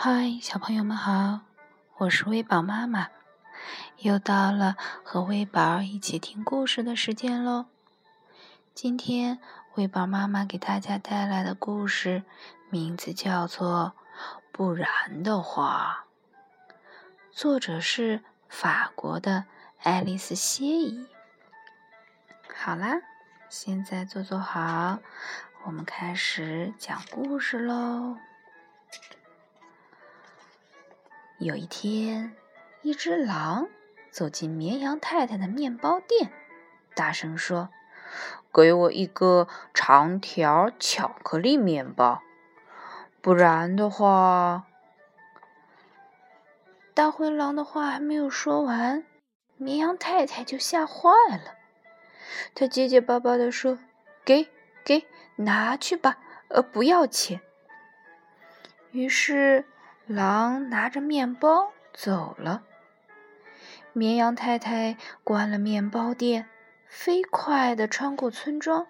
嗨，小朋友们好，我是微宝妈妈，又到了和微宝一起听故事的时间喽。今天微宝妈妈给大家带来的故事名字叫做《不然的话》，作者是法国的爱丽丝·谢伊。好啦，现在坐坐好，我们开始讲故事喽。有一天，一只狼走进绵羊太太的面包店，大声说：“给我一个长条巧克力面包，不然的话……”大灰狼的话还没有说完，绵羊太太就吓坏了。她结结巴巴地说：“给，给，拿去吧，呃，不要钱。”于是。狼拿着面包走了。绵羊太太关了面包店，飞快地穿过村庄。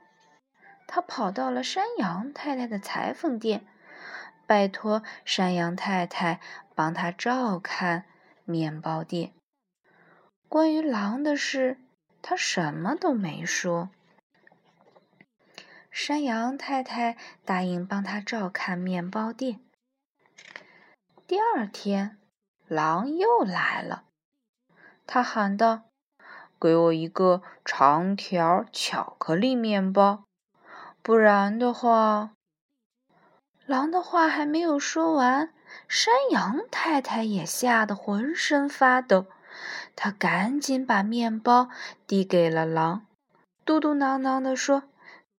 他跑到了山羊太太的裁缝店，拜托山羊太太帮他照看面包店。关于狼的事，他什么都没说。山羊太太答应帮他照看面包店。第二天，狼又来了。他喊道：“给我一个长条巧克力面包，不然的话……”狼的话还没有说完，山羊太太也吓得浑身发抖。他赶紧把面包递给了狼，嘟嘟囔囔地说：“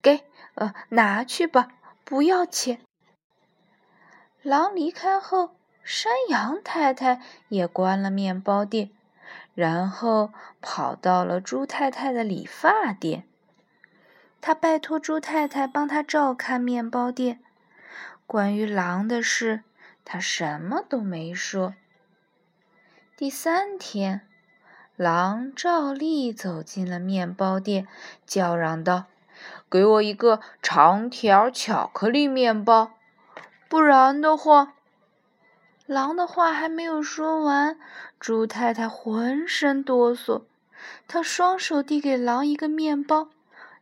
给，呃，拿去吧，不要钱。”狼离开后。山羊太太也关了面包店，然后跑到了猪太太的理发店。他拜托猪太太帮他照看面包店。关于狼的事，他什么都没说。第三天，狼照例走进了面包店，叫嚷道：“给我一个长条巧克力面包，不然的话。”狼的话还没有说完，猪太太浑身哆嗦，她双手递给狼一个面包，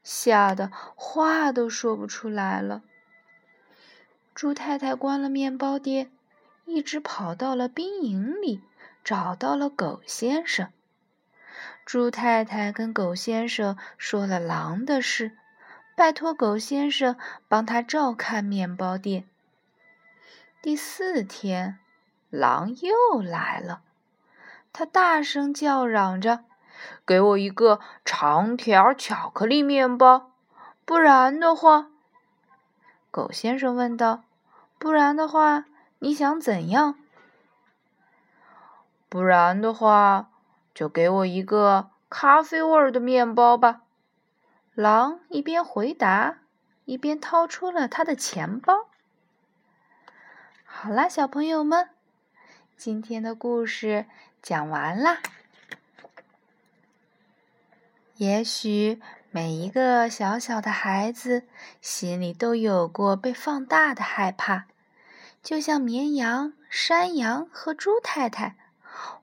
吓得话都说不出来了。猪太太关了面包店，一直跑到了兵营里，找到了狗先生。猪太太跟狗先生说了狼的事，拜托狗先生帮他照看面包店。第四天。狼又来了，他大声叫嚷着：“给我一个长条巧克力面包，不然的话。”狗先生问道：“不然的话，你想怎样？”“不然的话，就给我一个咖啡味儿的面包吧。”狼一边回答，一边掏出了他的钱包。好啦，小朋友们。今天的故事讲完啦。也许每一个小小的孩子心里都有过被放大的害怕，就像绵羊、山羊和猪太太。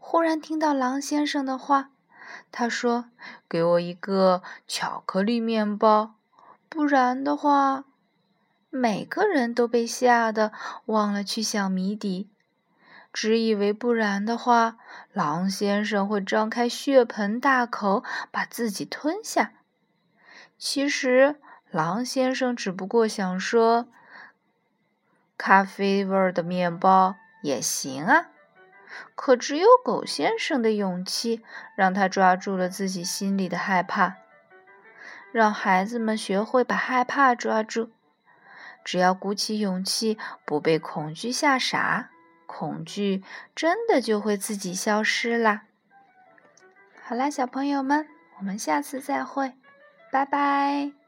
忽然听到狼先生的话，他说：“给我一个巧克力面包，不然的话。”每个人都被吓得忘了去想谜底。只以为不然的话，狼先生会张开血盆大口把自己吞下。其实，狼先生只不过想说，咖啡味儿的面包也行啊。可只有狗先生的勇气，让他抓住了自己心里的害怕。让孩子们学会把害怕抓住，只要鼓起勇气，不被恐惧吓傻。恐惧真的就会自己消失啦！好啦，小朋友们，我们下次再会，拜拜。